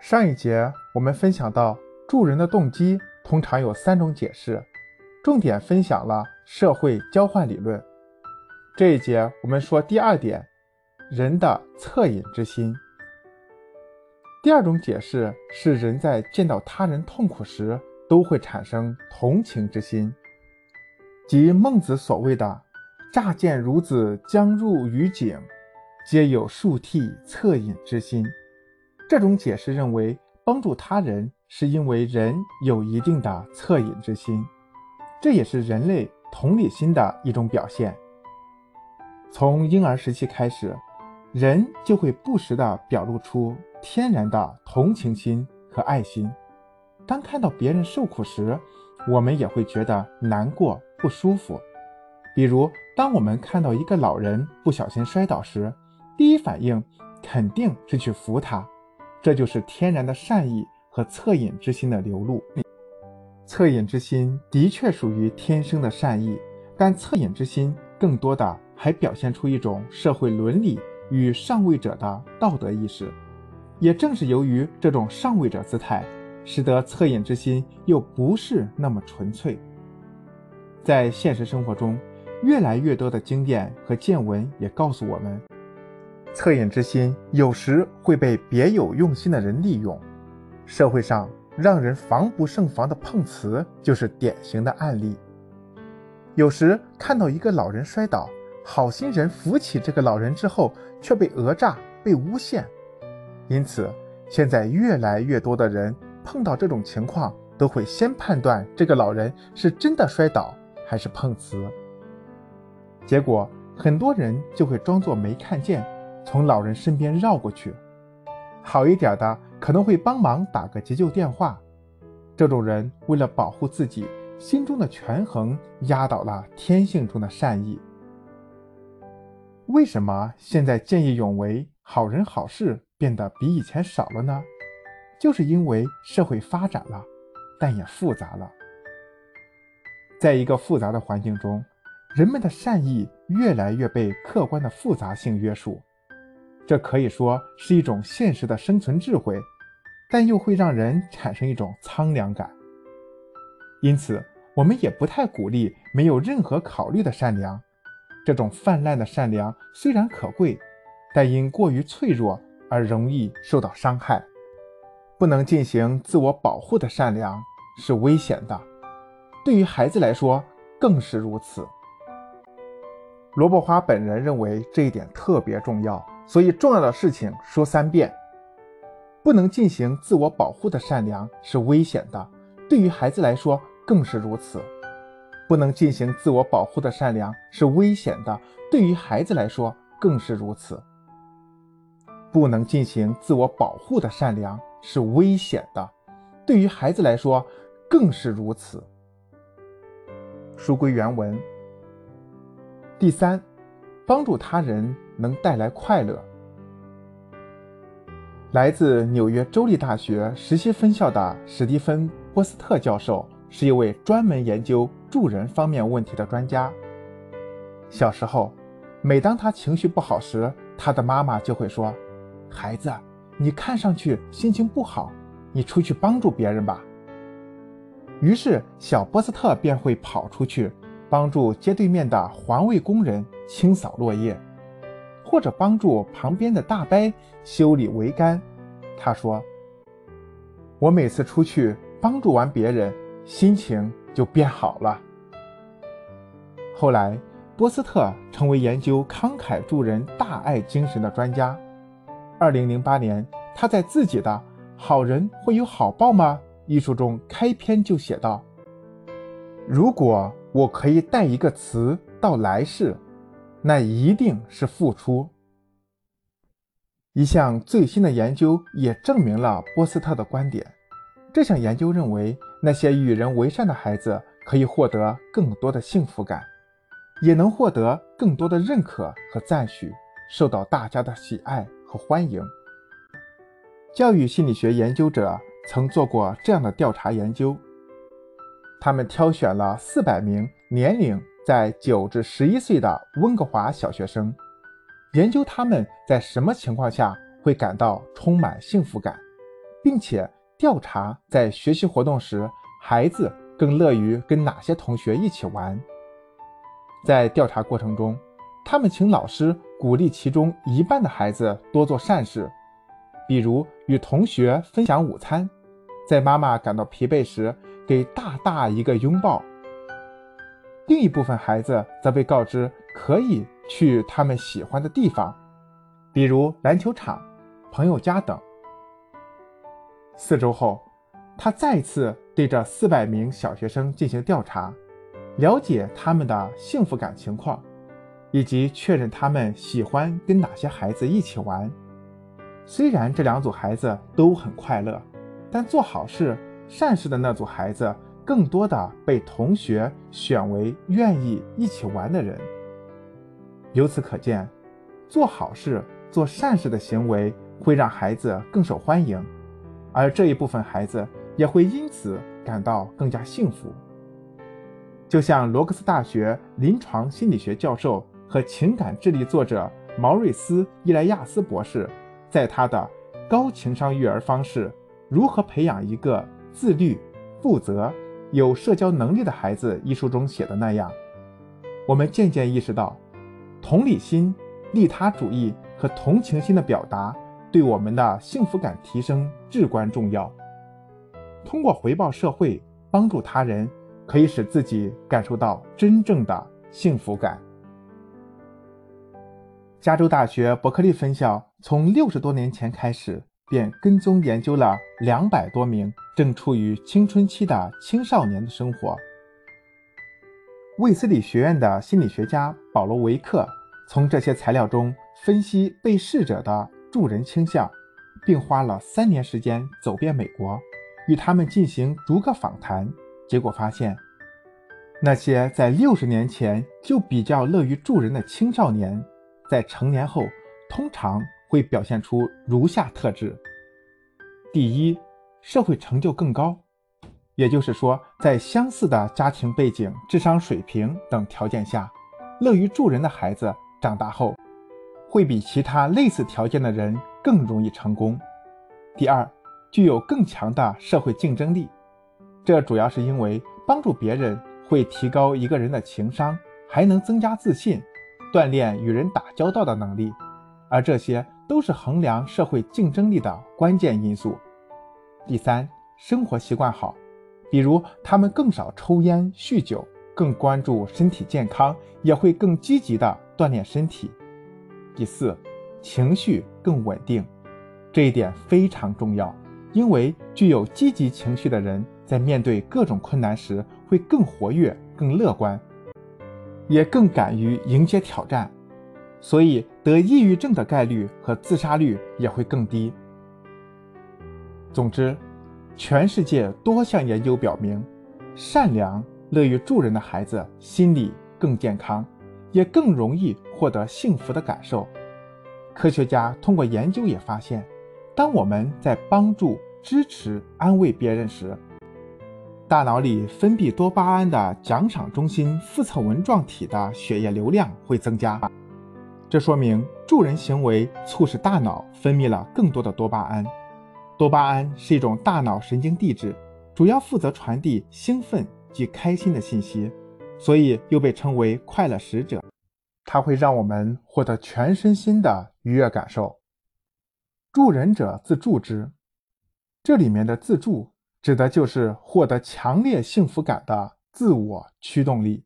上一节我们分享到，助人的动机通常有三种解释，重点分享了社会交换理论。这一节我们说第二点，人的恻隐之心。第二种解释是人在见到他人痛苦时都会产生同情之心，即孟子所谓的“乍见孺子将入于井，皆有竖涕恻隐之心”。这种解释认为，帮助他人是因为人有一定的恻隐之心，这也是人类同理心的一种表现。从婴儿时期开始，人就会不时地表露出天然的同情心和爱心。当看到别人受苦时，我们也会觉得难过、不舒服。比如，当我们看到一个老人不小心摔倒时，第一反应肯定是去扶他。这就是天然的善意和恻隐之心的流露。恻隐之心的确属于天生的善意，但恻隐之心更多的还表现出一种社会伦理与上位者的道德意识。也正是由于这种上位者姿态，使得恻隐之心又不是那么纯粹。在现实生活中，越来越多的经验和见闻也告诉我们。恻隐之心有时会被别有用心的人利用，社会上让人防不胜防的碰瓷就是典型的案例。有时看到一个老人摔倒，好心人扶起这个老人之后，却被讹诈、被诬陷。因此，现在越来越多的人碰到这种情况，都会先判断这个老人是真的摔倒还是碰瓷。结果，很多人就会装作没看见。从老人身边绕过去，好一点的可能会帮忙打个急救电话。这种人为了保护自己心中的权衡，压倒了天性中的善意。为什么现在见义勇为、好人好事变得比以前少了呢？就是因为社会发展了，但也复杂了。在一个复杂的环境中，人们的善意越来越被客观的复杂性约束。这可以说是一种现实的生存智慧，但又会让人产生一种苍凉感。因此，我们也不太鼓励没有任何考虑的善良。这种泛滥的善良虽然可贵，但因过于脆弱而容易受到伤害。不能进行自我保护的善良是危险的，对于孩子来说更是如此。罗伯花本人认为这一点特别重要。所以，重要的事情说三遍。不能进行自我保护的善良是危险的，对于孩子来说更是如此。不能进行自我保护的善良是危险的，对于孩子来说更是如此。不能进行自我保护的善良是危险的，对于孩子来说更是如此。书归原文。第三，帮助他人。能带来快乐。来自纽约州立大学实习分校的史蒂芬·波斯特教授是一位专门研究助人方面问题的专家。小时候，每当他情绪不好时，他的妈妈就会说：“孩子，你看上去心情不好，你出去帮助别人吧。”于是，小波斯特便会跑出去，帮助街对面的环卫工人清扫落叶。或者帮助旁边的大伯修理桅杆，他说：“我每次出去帮助完别人，心情就变好了。”后来，波斯特成为研究慷慨助人大爱精神的专家。二零零八年，他在自己的《好人会有好报吗》一书中开篇就写道：“如果我可以带一个词到来世。”那一定是付出。一项最新的研究也证明了波斯特的观点。这项研究认为，那些与人为善的孩子可以获得更多的幸福感，也能获得更多的认可和赞许，受到大家的喜爱和欢迎。教育心理学研究者曾做过这样的调查研究，他们挑选了四百名年龄。在九至十一岁的温哥华小学生，研究他们在什么情况下会感到充满幸福感，并且调查在学习活动时，孩子更乐于跟哪些同学一起玩。在调查过程中，他们请老师鼓励其中一半的孩子多做善事，比如与同学分享午餐，在妈妈感到疲惫时给大大一个拥抱。另一部分孩子则被告知可以去他们喜欢的地方，比如篮球场、朋友家等。四周后，他再次对这四百名小学生进行调查，了解他们的幸福感情况，以及确认他们喜欢跟哪些孩子一起玩。虽然这两组孩子都很快乐，但做好事、善事的那组孩子。更多的被同学选为愿意一起玩的人。由此可见，做好事、做善事的行为会让孩子更受欢迎，而这一部分孩子也会因此感到更加幸福。就像罗克斯大学临床心理学教授和情感智力作者毛瑞斯·伊莱亚斯博士在他的《高情商育儿方式：如何培养一个自律、负责》。有社交能力的孩子一书中写的那样，我们渐渐意识到，同理心、利他主义和同情心的表达对我们的幸福感提升至关重要。通过回报社会、帮助他人，可以使自己感受到真正的幸福感。加州大学伯克利分校从六十多年前开始。便跟踪研究了两百多名正处于青春期的青少年的生活。卫斯理学院的心理学家保罗·维克从这些材料中分析被试者的助人倾向，并花了三年时间走遍美国，与他们进行逐个访谈。结果发现，那些在六十年前就比较乐于助人的青少年，在成年后通常。会表现出如下特质：第一，社会成就更高，也就是说，在相似的家庭背景、智商水平等条件下，乐于助人的孩子长大后，会比其他类似条件的人更容易成功。第二，具有更强的社会竞争力，这主要是因为帮助别人会提高一个人的情商，还能增加自信，锻炼与人打交道的能力，而这些。都是衡量社会竞争力的关键因素。第三，生活习惯好，比如他们更少抽烟、酗酒，更关注身体健康，也会更积极的锻炼身体。第四，情绪更稳定，这一点非常重要，因为具有积极情绪的人在面对各种困难时会更活跃、更乐观，也更敢于迎接挑战。所以得抑郁症的概率和自杀率也会更低。总之，全世界多项研究表明，善良、乐于助人的孩子心理更健康，也更容易获得幸福的感受。科学家通过研究也发现，当我们在帮助、支持、安慰别人时，大脑里分泌多巴胺的奖赏中心腹侧纹状体的血液流量会增加。这说明助人行为促使大脑分泌了更多的多巴胺。多巴胺是一种大脑神经递质，主要负责传递兴奋及开心的信息，所以又被称为快乐使者。它会让我们获得全身心的愉悦感受。助人者自助之，这里面的自助指的就是获得强烈幸福感的自我驱动力。